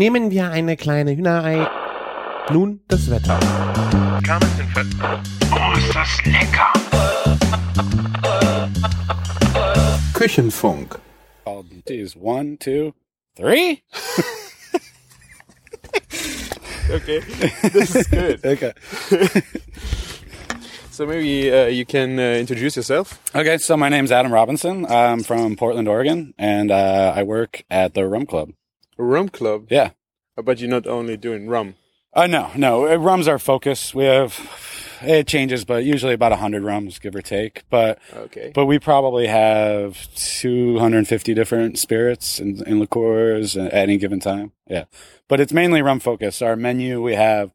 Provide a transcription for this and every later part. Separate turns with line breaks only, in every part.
Nehmen wir eine kleine Hühnerei. Nun das Wetter.
Oh, ist das lecker!
Küchenfunk.
I'll one, two, three.
Okay, this is good.
Okay.
so maybe uh, you can uh, introduce yourself.
Okay. So my name's Adam Robinson. I'm from Portland, Oregon, and uh, I work at the Rum Club.
Rum Club.
Yeah.
But you're not only doing rum.
Uh, no, no. uh, Rum's our focus. We have it changes, but usually about hundred rums, give or take. But
Okay.
but we probably have 250 different spirits and, and liqueurs at any given time. Yeah. But it's mainly rum focused. Our menu, we have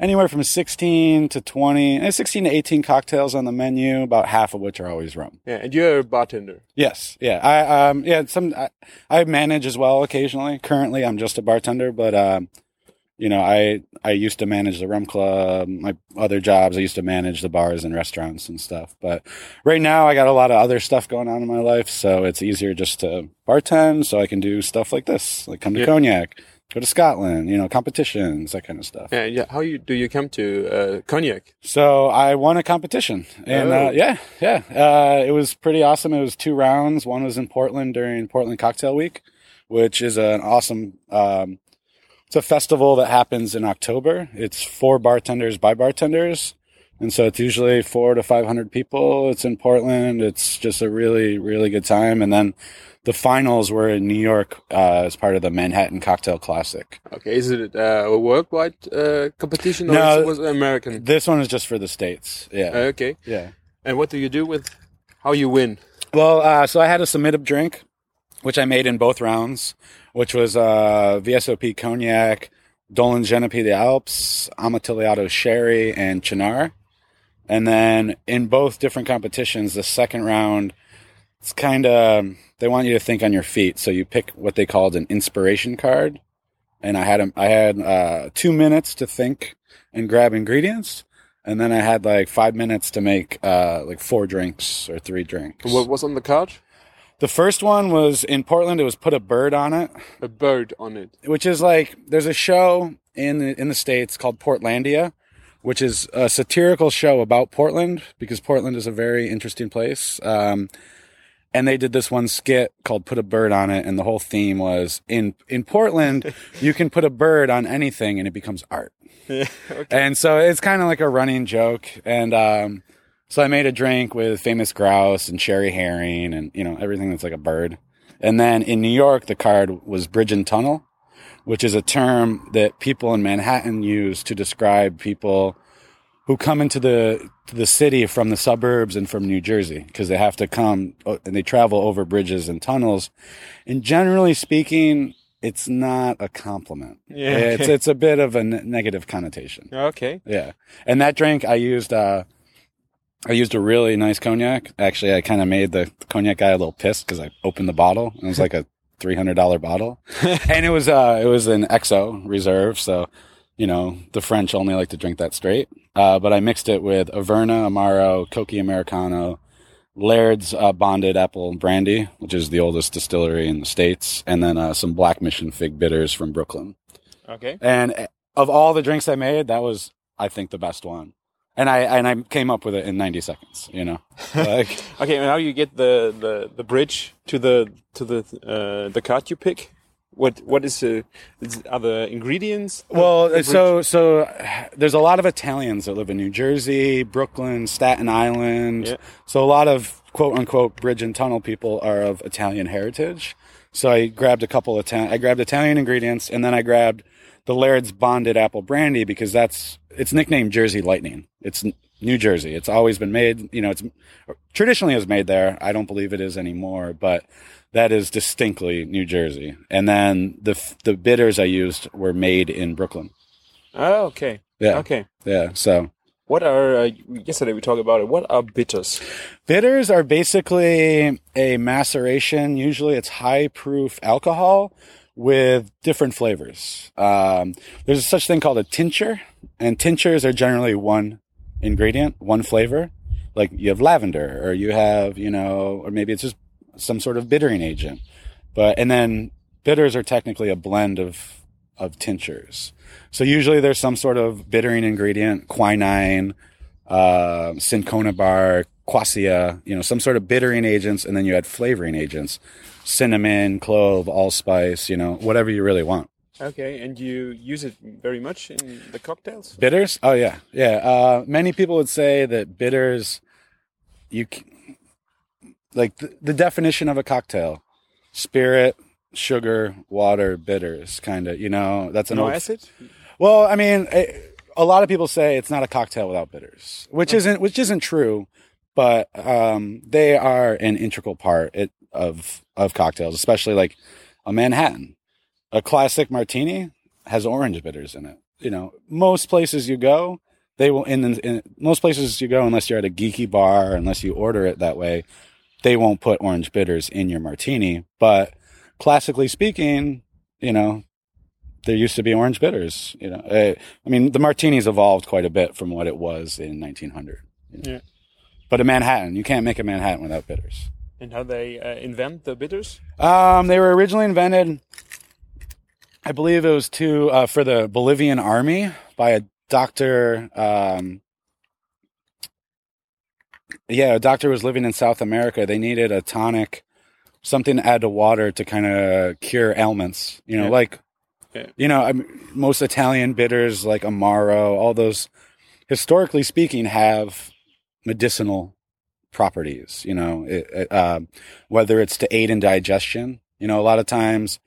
anywhere from 16 to 20, eh, 16 to 18 cocktails on the menu, about half of which are always rum.
yeah, and you're a bartender.
Yes. Yeah. I, um, yeah, some, I, I manage as well occasionally. Currently, I'm just a bartender, but, um, you know, I, I used to manage the rum club, my other jobs. I used to manage the bars and restaurants and stuff. But right now I got a lot of other stuff going on in my life. So it's easier just to bartend so I can do stuff like this, like come to
Yeah.
cognac, go to Scotland, you know, competitions, that kind of stuff.
Yeah, yeah. How you do you come to uh, cognac?
So I won a competition, and
Oh.
uh, yeah, yeah, uh, it was pretty awesome. It was two rounds. One was in Portland during Portland Cocktail Week, which is an awesome. Um, it's a festival that happens in October. It's for bartenders by bartenders, and so it's usually four to five hundred people. It's in Portland. It's just a really, really good time. And then the finals were in New York uh, as part of the Manhattan Cocktail Classic.
Okay, is it uh, a worldwide uh, competition or
No.
is it was it American?
This one is just for the states. Yeah,
Uh, okay,
yeah.
and what do you do with how you win?
Well, uh, so I had a submitted drink, which I made in both rounds, which was uh, VSOP Cognac, Dolin Genepi the Alps, Amontillado Sherry, and Cynar. And then in both different competitions, the second round, it's kind of, they want you to think on your feet. So you pick what they called an inspiration card. And I had, a, I had uh, two minutes to think and grab ingredients. And then I had like five minutes to make uh, like four drinks or three drinks.
What was on the card?
The first one was in Portland. It was put a bird on it,
A bird on it.
which is like there's a show in the, in the states called Portlandia, which is a satirical show about Portland because Portland is a very interesting place. Um, and they did this one skit called "Put a Bird on It," and the whole theme was in in Portland, you can put a bird on anything and it becomes art.
Yeah.
And so it's kind of like a running joke. And um, so I made a drink with famous grouse and cherry Heering and, you know, everything that's like a bird. And then in New York, the card was bridge and tunnel, which is a term that people in Manhattan use to describe people who come into the to the city from the suburbs and from New Jersey because they have to come uh, and they travel over bridges and tunnels. And generally speaking, it's not a compliment.
Yeah,
It's
okay.
it's a bit of a negative connotation.
Okay.
Yeah. And that drink I used uh I used a really nice cognac. Actually, I kind of made the cognac guy a little pissed cuz I opened the bottle and it was like a $300 bottle. and it was uh it was an XO reserve, so you know, the French only like to drink that straight. Uh but I mixed it with Averna, Amaro, Cocchi Americano, Laird's uh, bonded apple brandy, which is the oldest distillery in the states, and then uh, some Black Mission fig bitters from Brooklyn.
Okay.
And of all the drinks I made, that was, I think, the best one. And I and I came up with it in 90 seconds. You know, like
Okay. And how you get the, the, the bridge to the to the uh, the card you pick? What what is uh, the ingredients?
well,
the
so so there's a lot of Italians that live in New Jersey, Brooklyn, Staten Island.
Yeah.
So a lot of quote unquote bridge and tunnel people are of Italian heritage. So I grabbed a couple of I grabbed Italian ingredients, and then I grabbed the Laird's bonded apple brandy because that's it's nicknamed Jersey Lightning. It's New Jersey. It's always been made. You know, it's traditionally is made there. I don't believe it is anymore, but that is distinctly New Jersey. And then the the bitters I used were made in Brooklyn.
Oh, okay.
Yeah.
Okay.
Yeah. So
What are uh, yesterday we talked about it? What are bitters?
bitters are basically a maceration. Usually, it's high proof alcohol with different flavors. Um, there's such thing called a tincture, and tinctures are generally one ingredient, one flavor. Like you have lavender, or you have, you know, or maybe it's just some sort of bittering agent. But and then bitters are technically a blend of of tinctures. So usually there's some sort of bittering ingredient, quinine, uh, cinchona bark, quassia, you know, some sort of bittering agents, and then you add flavoring agents, cinnamon, clove, allspice, you know, whatever you really want.
Okay, and you use it very much in the cocktails?
Bitters? Oh yeah, yeah. Uh, many people would say that bitters, you like the, the definition of a cocktail: spirit, sugar, water, bitters. Kind of, you know. That's an
No
old.
acid?
Well, I mean, it, a lot of people say it's not a cocktail without bitters, which isn't which isn't true, but um, they are an integral part it, of of cocktails, especially like a Manhattan. A classic martini has orange bitters in it. You know, most places you go, they will in, in most places you go, unless you're at a geeky bar, unless you order it that way, they won't put orange bitters in your martini. But classically speaking, you know, there used to be orange bitters. You know, Uh, I mean, the martini's evolved quite a bit from what it was in 1900. you know.
Yeah.
But a Manhattan, you can't make a Manhattan without bitters.
And how they uh, invent the bitters?
Um, they were originally invented, I believe it was to uh, for the Bolivian army by a doctor. Um, yeah, a doctor was living in South America. They needed a tonic, something to add to water to kind of cure ailments. You know,
Yeah.
like
Yeah.
you know, I mean, most Italian bitters like Amaro, all those, historically speaking, have medicinal properties. You know, it, it, um, whether it's to aid in digestion. You know, a lot of times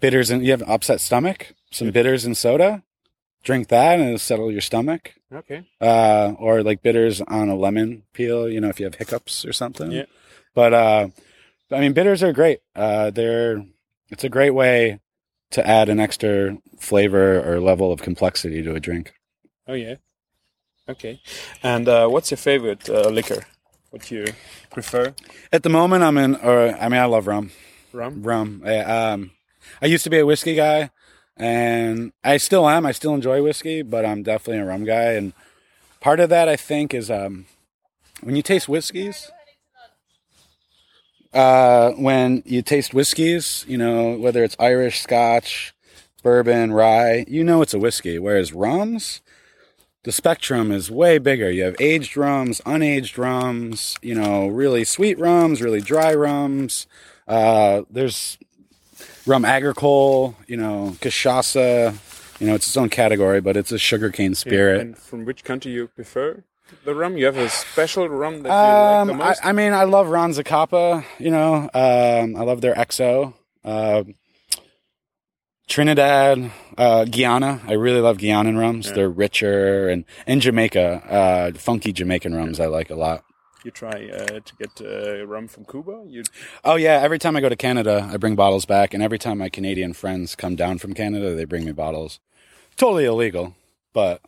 bitters and you have an upset stomach, some bitters and soda, drink that and it'll settle your stomach.
Okay.
Uh, or like bitters on a lemon peel, you know, if you have hiccups or something.
Yeah.
But, uh, I mean, bitters are great. Uh, they're, it's a great way to add an extra flavor or level of complexity to a drink.
Oh, yeah. Okay. And uh, what's your favorite uh, liquor? What you prefer?
At the moment, I'm in, or I mean, I love rum.
Rum?
Rum. I, um, I used to be a whiskey guy, and I still am. I still enjoy whiskey, but I'm definitely a rum guy. And part of that, I think, is um, when you taste whiskeys. Uh, when you taste whiskeys, you know whether it's Irish, Scotch, bourbon, rye, you know it's a whiskey. Whereas rums, the spectrum is way bigger. You have aged rums, unaged rums, you know, really sweet rums, really dry rums. Uh, there's rum agricole, you know, cachaça. You know, it's its own category, but it's a sugarcane spirit.
And from which country you prefer the rum? You have a special rum that you
Um,
like the
I,
most?
I mean, I love Ron Zacapa. You know, um, I love their XO. Uh, Trinidad, uh, Guyana. I really love Guianan rums.
Yeah.
They're richer, and and Jamaica, uh, funky Jamaican rums. I like a lot.
you try uh, to get uh, rum from Cuba? You
Oh yeah, every time I go to Canada, I bring bottles back, and every time my Canadian friends come down from Canada, they bring me bottles. Totally illegal, but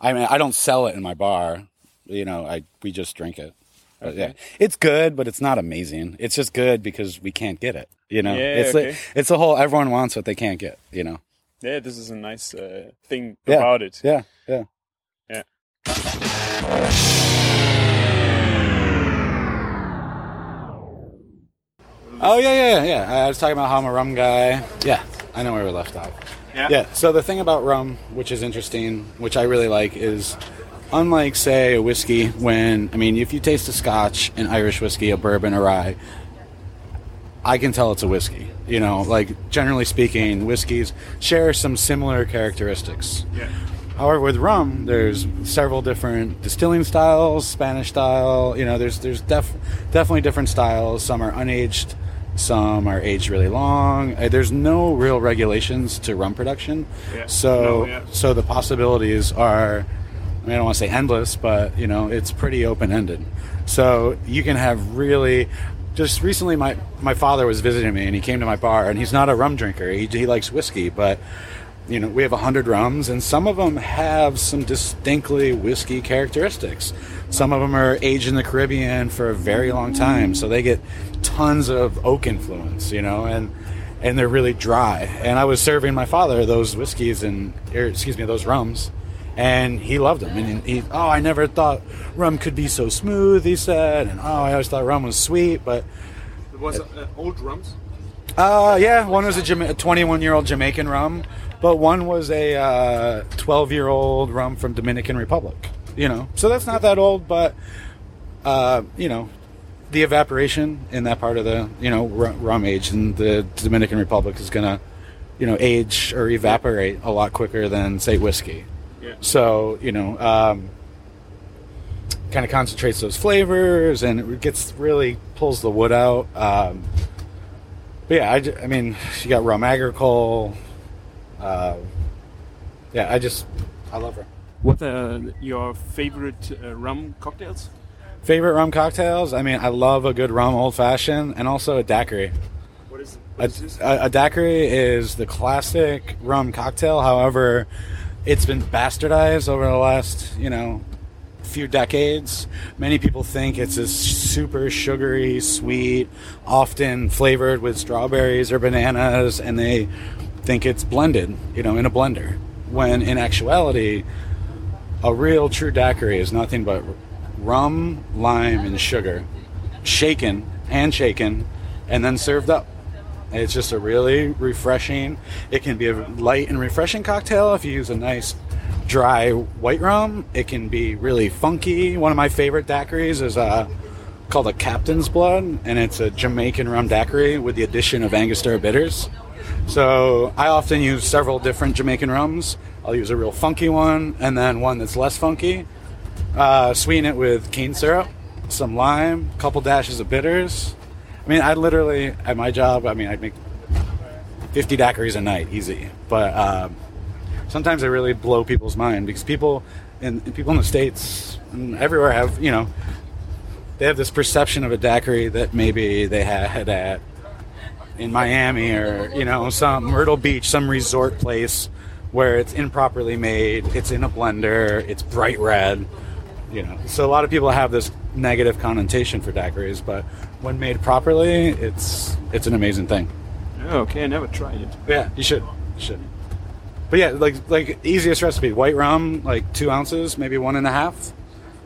I mean, I don't sell it in my bar. You know, I we just drink it. But yeah, it's good, but it's not amazing. It's just good because we can't get it. You know,
Yeah,
it's
okay.
like, it's a whole everyone wants what they can't get. You know,
yeah, this is a nice uh, thing
Yeah.
about it.
yeah, yeah.
Yeah.
Oh yeah, yeah, yeah. I was talking about how I'm a rum guy. Yeah, I know where we left off.
Yeah.
Yeah. So the thing about rum, which is interesting, which I really like, is unlike say a whiskey. When I mean, if you taste a Scotch, an Irish whiskey, a bourbon, a rye, I can tell it's a whiskey. You know, like generally speaking, whiskeys share some similar characteristics.
Yeah.
However, with rum, there's several different distilling styles, Spanish style. You know, there's there's def, definitely different styles. Some are unaged, some are aged really long. Uh, There's no real regulations to rum production,
Yeah.
so
No, yeah.
so the possibilities are. I mean, I don't want to say endless, but you know, it's pretty open ended. So you can have really. Just recently, my my father was visiting me, and he came to my bar, and he's not a rum drinker. He he likes whiskey, but you know, we have a hundred rums, and some of them have some distinctly whiskey characteristics. Some of them are aged in the Caribbean for a very long time, so they get tons of oak influence, you know, and and they're really dry. And I was serving my father those whiskeys and, er, excuse me, those rums, and he loved them. And he, oh, I never thought rum could be so smooth. He said, and oh, I always thought rum was sweet, but
It was uh, old rums.
Uh, yeah, one was a, Jama- a 21 year old Jamaican rum, but one was a uh, 12 year old rum from Dominican Republic. You know, so that's not that old, but uh, you know, the evaporation in that part of the you know rum age in the Dominican Republic is gonna you know age or evaporate a lot quicker than say whiskey.
Yeah.
So you know, um, kind of concentrates those flavors and it gets really pulls the wood out. Um, but yeah, I, I mean, you got rum agricole. Uh, yeah, I just I love her.
What are your favorite uh, rum cocktails?
Favorite rum cocktails? I mean, I love a good rum old fashioned and also a daiquiri.
What is,
A, a, a daiquiri is the classic rum cocktail. However, it's been bastardized over the last, you know, few decades. Many people think it's a super sugary, sweet, often flavored with strawberries or bananas, and they think it's blended, you know, in a blender. When in actuality, a real true daiquiri is nothing but rum, lime, and sugar, shaken, hand shaken, and then served up. It's just a really refreshing. It can be a light and refreshing cocktail if you use a nice dry white rum. It can be really funky. One of my favorite daiquiris is uh, called a Captain's Blood, and it's a Jamaican rum daiquiri with the addition of Angostura bitters. So I often use several different Jamaican rums. I'll use a real funky one, and then one that's less funky. Uh, sweeten it with cane syrup, some lime, a couple dashes of bitters. I mean, I literally at my job. I mean, I'd make fifty daiquiris a night, easy. But um, sometimes I really blow people's mind because people in people in the states and everywhere have you know they have this perception of a daiquiri that maybe they had at in Miami or you know some Myrtle Beach, some resort place where it's improperly made, it's in a blender, it's bright red, you know. So a lot of people have this negative connotation for daiquiris, but when made properly, it's it's an amazing thing.
Oh, okay, I never tried it.
Yeah, you should. You should. But yeah, like like easiest recipe: white rum, like two ounces, maybe one and a half.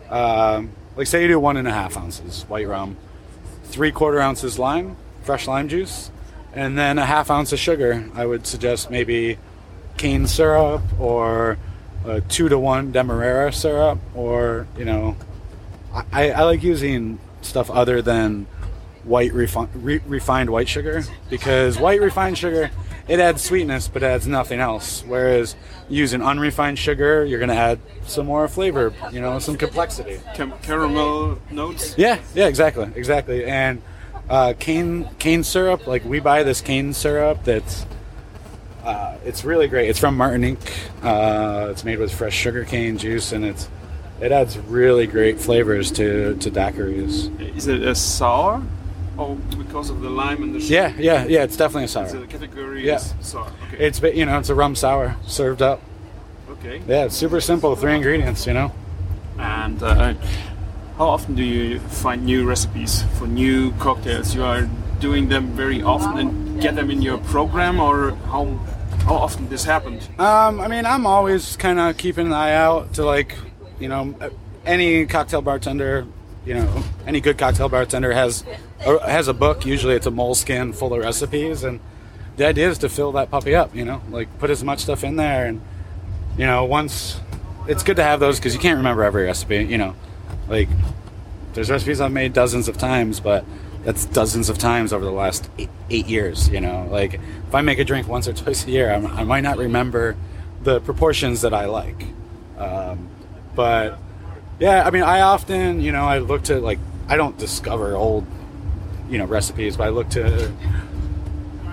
Um, like say you do one and a half ounces white rum, three quarter ounces lime, fresh lime juice, and then a half ounce of sugar. I would suggest maybe cane syrup or a two to one demerara syrup, or you know, I, I like using stuff other than white refi- re- refined white sugar because white refined sugar it adds sweetness but adds nothing else whereas using unrefined sugar you're going to add some more flavor you know some complexity
Cam- caramel notes.
yeah yeah exactly exactly and uh, cane cane syrup like we buy this cane syrup that's uh, it's really great it's from martinique uh, it's made with fresh sugar cane juice and it's it adds really great flavors to to daiquiris
Is it a sour? Oh, because of the lime and the sugar?
yeah yeah yeah it's definitely a sour
So the category
Yeah.
is sour. Okay.
It's you know it's a rum sour served up.
okay.
Yeah, it's super simple. Three ingredients. You know.
And uh, how often do you find new recipes for new cocktails? You are doing them very often and get them in your program, or how how often this happened?
Um, I mean, I'm always kind of keeping an eye out to like, you know, any cocktail bartender. You know, any good cocktail bartender has has a book. Usually, it's a moleskin full of recipes, and the idea is to fill that puppy up. You know, like put as much stuff in there, and you know, once it's good to have those because you can't remember every recipe. You know, like there's recipes I've made dozens of times, but that's dozens of times over the last eight, eight years. You know, like if I make a drink once or twice a year, I'm, I might not remember the proportions that I like. Um, but yeah, I mean, I often, you know, I look to like I don't discover old, you know, recipes, but I look to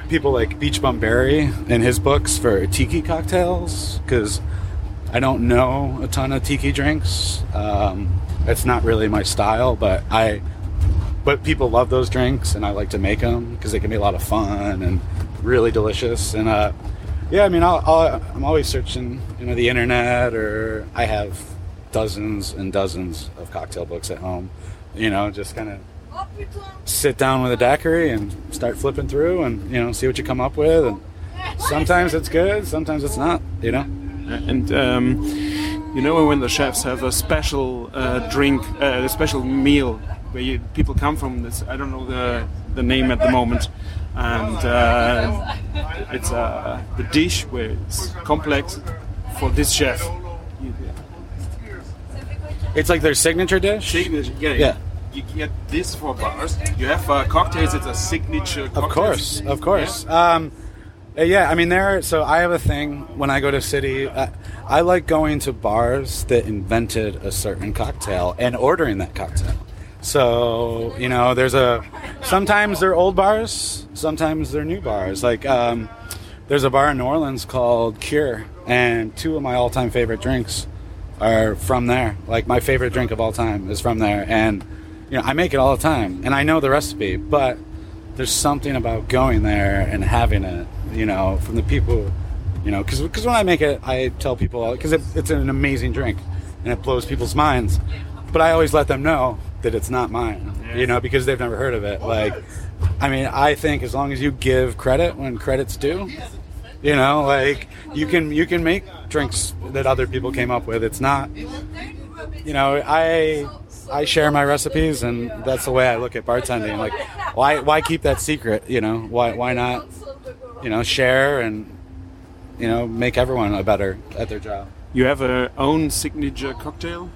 people like Beach Bum Berry and his books for tiki cocktails because I don't know a ton of tiki drinks. Um, it's not really my style, but I, but people love those drinks, and I like to make them because they can be a lot of fun and really delicious. And uh, yeah, I mean, I'll, I'll, I'm always searching, you know, the internet, or I have dozens and dozens of cocktail books at home. You know, just kind of sit down with a daiquiri and start flipping through, and you know, see what you come up with. And sometimes it's good, sometimes it's not. You know.
And um, you know when the chefs have a special uh, drink, uh, a special meal where you, people come from this. I don't know the the name at the moment. and uh, it's uh, the dish where it's complex for this chef.
It's like their signature dish.
Signature, yeah,
Yeah.
You get this for bars. You have uh, cocktails. It's a signature.
Of course, of course. Um, uh, yeah, I mean, there. So I have a thing when I go to city. Uh, I like going to bars that invented a certain cocktail and ordering that cocktail. So you know, there's a. Sometimes they're old bars. Sometimes they're new bars. Like um, there's a bar in New Orleans called Cure, and two of my all-time favorite drinks are from there. Like my favorite drink of all time is from there, and you know I make it all the time, and I know the recipe, but there's something about going there and having it, you know, from the people, you know, because because when I make it, I tell people because it, it's an amazing drink and it blows people's minds, but I always let them know that it's not mine, you know, because they've never heard of it. Like, I mean, I think as long as you give credit when credit's due, you know, like you can you can make drinks that other people came up with. It's not, you know, I I share my recipes, and that's the way I look at bartending. Like, why why keep that secret? You know, why why not, you know, share and you know make everyone a better at their job.
You have a own signature cocktail.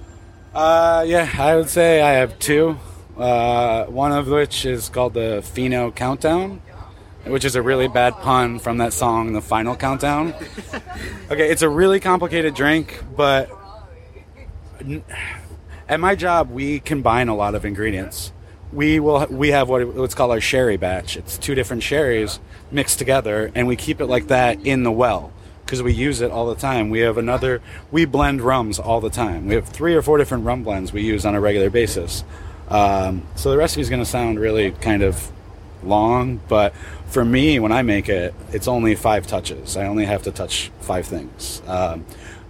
Uh, yeah, I would say I have two. Uh, one of which is called the Fino Countdown, which is a really bad pun from that song, The Final Countdown. Okay, it's a really complicated drink, but at my job, we combine a lot of ingredients. We will we have what what's called our sherry batch. It's two different sherries mixed together, and we keep it like that in the well because we use it all the time. We have another. We blend rums all the time. We have three or four different rum blends we use on a regular basis. Um, so the recipe is going to sound really kind of long, but for me, when I make it, it's only five touches. I only have to touch five things. Um,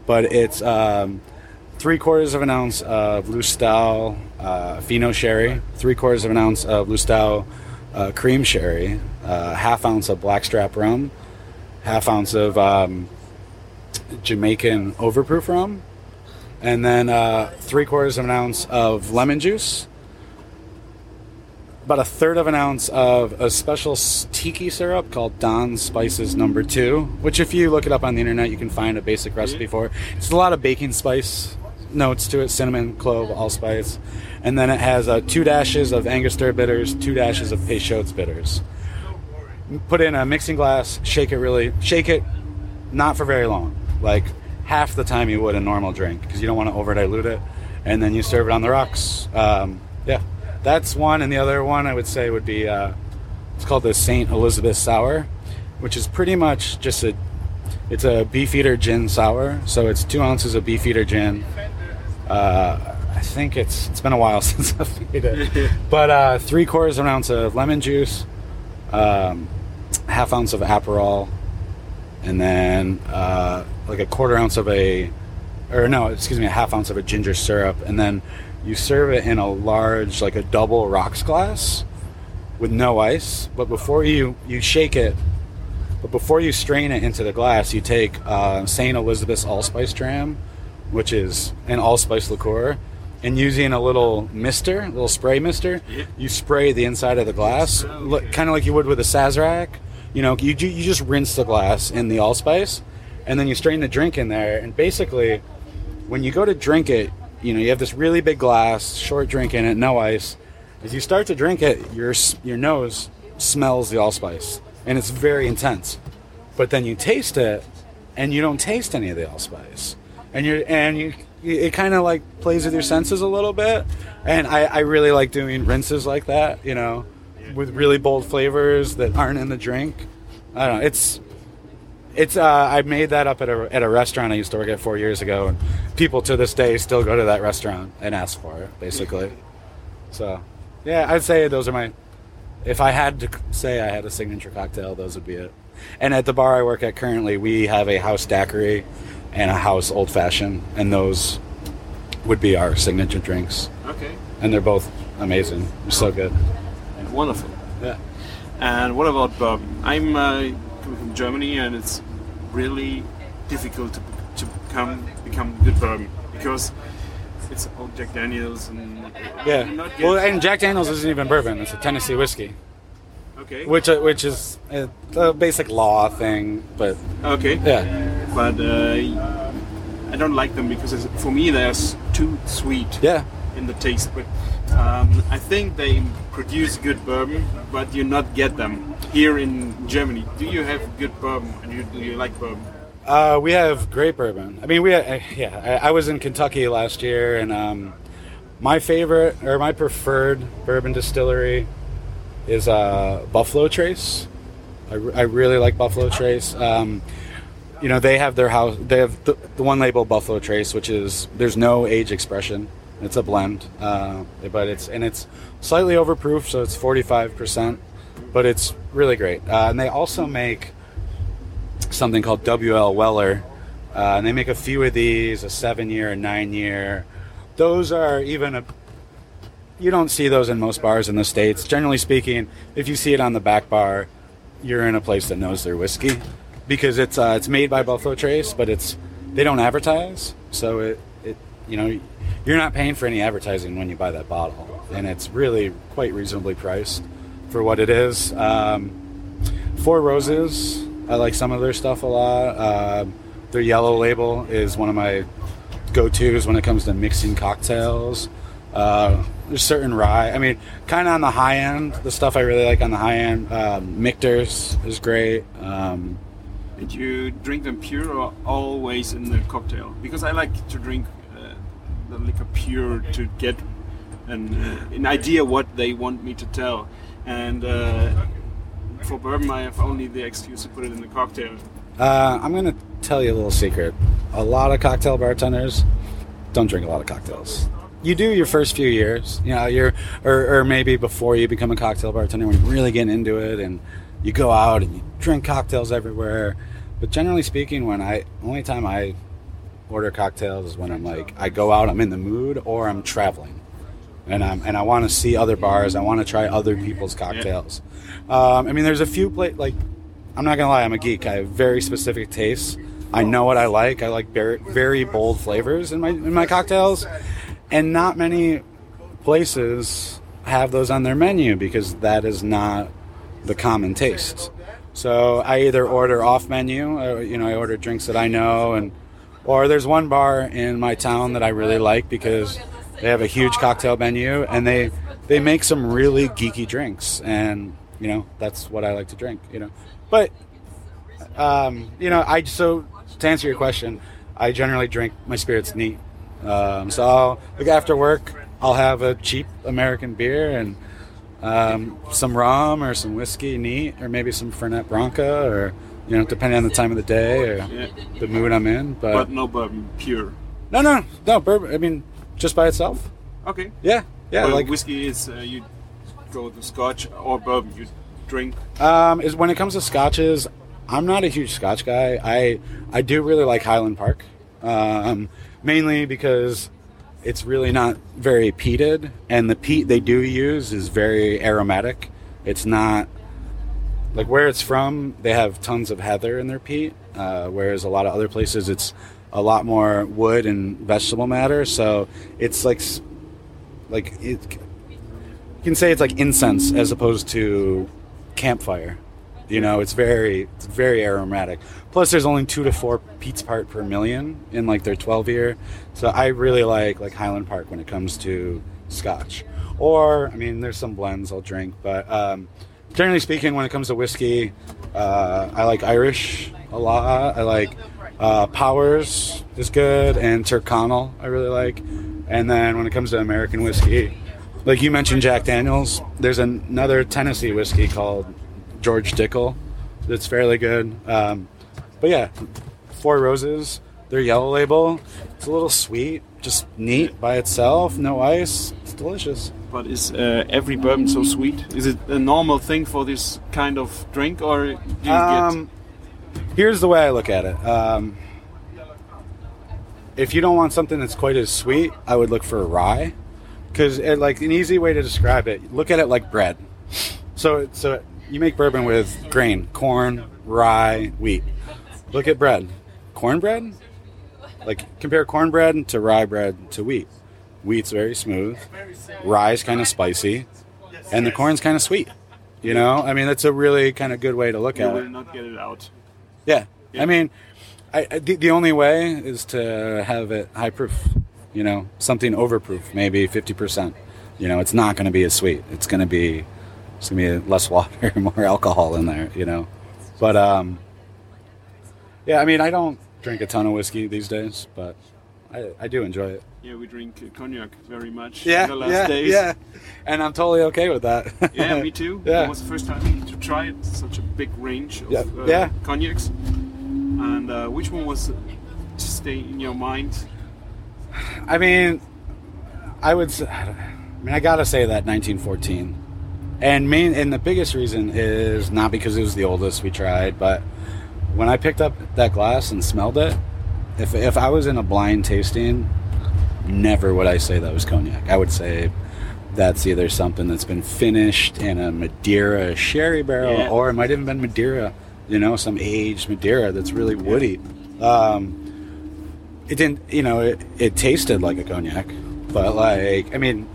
but it's um, three quarters of an ounce of Lustau uh, Fino sherry, three quarters of an ounce of Lustau uh, cream sherry, uh, half ounce of blackstrap rum, half ounce of um, Jamaican overproof rum, and then uh, three quarters of an ounce of lemon juice, about a third of an ounce of a special tiki syrup called Don Spices Number Two, which if you look it up on the internet, you can find a basic recipe for. It's a lot of baking spice notes to it: cinnamon, clove, allspice, and then it has uh, two dashes of Angostura bitters, two dashes of Peychaud's bitters. Put in a mixing glass, shake it really, shake it, not for very long, like half the time you would a normal drink, because you don't want to over dilute it, and then you serve it on the rocks. Um, yeah, that's one, and the other one I would say would be uh, it's called the Saint Elizabeth Sour, which is pretty much just a it's a beefeater gin sour. So it's two ounces of beefeater gin. Uh, I think it's it's been a while since I've made it, but uh, three quarters of an ounce of lemon juice, um, half ounce of Aperol, and then uh, like a quarter ounce of a, or no, excuse me, a half ounce of a ginger syrup, and then you serve it in a large, like a double rocks glass, with no ice. But before you you shake it, but before you strain it into the glass, you take uh, Saint Elizabeth's Allspice Dram, which is an allspice liqueur, and using a little mister, a little spray mister,
Yeah.
you spray the inside of the glass, look, kind of like you would with a Sazerac. You know, you, you just rinse the glass in the allspice, and then you strain the drink in there. And basically, when you go to drink it, you know, you have this really big glass, short drink in it, no ice. As you start to drink it, your your nose smells the allspice, and it's very intense. But then you taste it, and you don't taste any of the allspice, and you're and you it kind of like plays with your senses a little bit. And I, I really like doing rinses like that, you know, with really bold flavors that aren't in the drink. I don't know. It's it's uh, I made that up at a at a restaurant I used to work at four years ago, and people to this day still go to that restaurant and ask for it, basically. So, yeah, I'd say those are my. If I had to say I had a signature cocktail, those would be it. And at the bar I work at currently, we have a house daiquiri and a house old fashioned, and those would be our signature drinks.
Okay.
And they're both amazing. They're so good.
And Wonderful.
Yeah.
And what about bourbon? I'm uh, coming from Germany, and it's really difficult to, to become become good bourbon because it's all Jack Daniels and
Yeah. Well, and Jack Daniels isn't even bourbon. It's a Tennessee whiskey.
Okay.
which uh, which is a, a basic law thing, but
Okay.
yeah.
But uh, I don't like them because for me they're too sweet
Yeah.
in the taste. But um, I think they produce good bourbon, but you not get them here in Germany. Do you have good bourbon? And you, do you like bourbon?
Uh, we have great bourbon. I mean, we uh, yeah. I, I was in Kentucky last year, and um, my favorite or my preferred bourbon distillery is uh, Buffalo Trace. I, re- I really like Buffalo Trace. Um, you know, they have their house. They have the, the one label Buffalo Trace, which is there's no age expression. It's a blend, uh, but it's and it's slightly overproof, so it's 45 percent, but it's really great. Uh, and they also make something called WL Weller, uh, and they make a few of these, a seven year, a nine year. Those are even a. You don't see those in most bars in the states. Generally speaking, if you see it on the back bar, you're in a place that knows their whiskey, because it's uh, it's made by Buffalo Trace, but it's they don't advertise, so it it you know you're not paying for any advertising when you buy that bottle, and it's really quite reasonably priced for what it is. Um, Four Roses, I like some of their stuff a lot. Um their yellow label is one of my go-tos when it comes to mixing cocktails. Uh, there's certain rye. I mean, kind of on the high end. The stuff I really like on the high end. Um, Michter's is great. Um,
Did you drink them pure or always in the cocktail? Because I like to drink uh, the liquor pure to get an, uh, an idea what they want me to tell. And uh, for bourbon, I have only the excuse to put it in the cocktail.
uh, I'm gonna tell you a little secret. A lot of cocktail bartenders don't drink a lot of cocktails. You do your first few years, you know, you're or, or maybe before you become a cocktail bartender when you're really getting into it and you go out and you drink cocktails everywhere. But generally speaking, when I only time I order cocktails is when I'm like I go out, I'm in the mood, or I'm traveling, and I'm and I want to see other bars. I want to try other people's cocktails. Um, I mean, there's a few pla like I'm not gonna lie, I'm a geek. I have very specific tastes. I know what I like. I like very, very bold flavors in my in my cocktails, and not many places have those on their menu because that is not the common taste. So I either order off menu, uh, you know, I order drinks that I know, and or there's one bar in my town that I really like because they have a huge cocktail menu and they they make some really geeky drinks, and you know that's what I like to drink, you know. But um, you know, I so to answer your question, I generally drink my spirits neat. Um, so I'll, like after work, I'll have a cheap American beer and um, some rum or some whiskey neat, or maybe some Fernet Branca, or you know, depending on the time of the day or
Yeah.
the mood I'm in. But,
But no bourbon, pure.
no, no, no, bourbon. I mean, just by itself.
Okay.
Yeah, yeah.
well,
like
whiskey is uh, you go with scotch or bourbon you drink.
Um, is when it comes to scotches, I'm not a huge scotch guy. I I do really like Highland Park, um, mainly because it's really not very peated, and the peat they do use is very aromatic. It's not like where it's from. They have tons of heather in their peat, uh, whereas a lot of other places it's a lot more wood and vegetable matter. So it's like like it. You can say it's like incense as opposed to campfire. You know, it's very it's very aromatic. Plus, there's only two to four peats part per million in like their 12 year. So I really like like Highland Park when it comes to Scotch. Or I mean, there's some blends I'll drink, but um, generally speaking, when it comes to whiskey, uh, I like Irish a lot. I like uh, Powers is good, and Tyrconnell I really like. And then when it comes to American whiskey, like you mentioned Jack Daniels, there's an- another Tennessee whiskey called George Dickel that's fairly good. Um, but yeah, Four Roses, their yellow label, it's a little sweet, just neat by itself, no ice. It's delicious.
But is uh, every bourbon so sweet? Is it a normal thing for this kind of drink, or do you
Um, here's the way I look at it. Um, if you don't want something that's quite as sweet, I would look for a rye, because like an easy way to describe it, look at it like bread. So it's so you make bourbon with grain, corn, rye, wheat. Look at bread, cornbread. Like compare cornbread to rye bread to wheat. Wheat's very smooth, rye's kind of spicy, and the corn's kind of sweet. You know, I mean, that's a really kind of good way to look
You
at it.
not get it out.
Yeah.
Yeah.
I mean, I, I- the, the only way is to have it high proof. You know, something overproof, maybe fifty percent. You know, it's not going to be as sweet. It's going to be it's to be less water, more alcohol in there. You know, but um, yeah. I mean, I don't drink a ton of whiskey these days, but I, I do enjoy it.
Yeah, we drink cognac very much
Yeah,
in the last
yeah,
days.
yeah. And I'm totally okay with that.
Yeah, me too.
Yeah.
It was the first time to try it. Such a big range of
Yeah,
uh,
yeah.
cognacs. And uh, which one was stay in your mind?
I mean, I would. Say, I mean, I gotta say that 1914, and main and the biggest reason is not because it was the oldest we tried, but when I picked up that glass and smelled it, if if I was in a blind tasting, never would I say that was cognac. I would say that's either something that's been finished in a Madeira sherry barrel,
Yeah.
or it might have been Madeira, you know, some aged Madeira that's really woody. Um, it didn't you know it, it tasted like a cognac but like i mean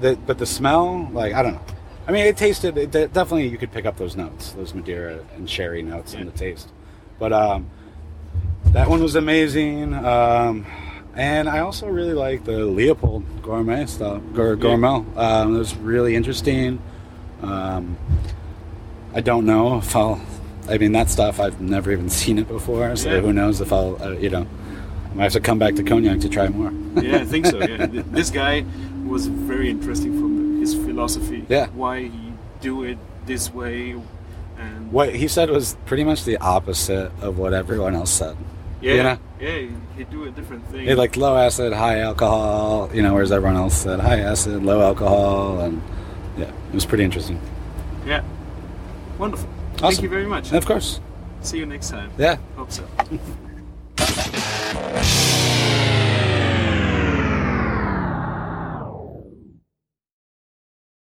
the, but the smell like i don't know i mean it tasted it de- definitely you could pick up those notes those madeira and sherry notes in the taste but um that one was amazing um and i also really like the leopold Gourmel stuff Gour- Gourmel um it was really interesting um i don't know if i'll I mean, that stuff I've never even seen it before, so
Yeah.
who knows if I'll, uh, you know, I might have to come back to cognac to try more.
Yeah, I think so. Yeah, this guy was very interesting from his philosophy.
Yeah.
why he do it this way, and
what he said was pretty much the opposite of what everyone else said.
yeah,
you know?
yeah, he, do a different thing.
He like low acid, high alcohol, you know, whereas everyone else said high acid, low alcohol, and yeah, it was pretty interesting.
yeah, wonderful. Thank you very much.
And of course,
See you next time.
yeah.
Hope so.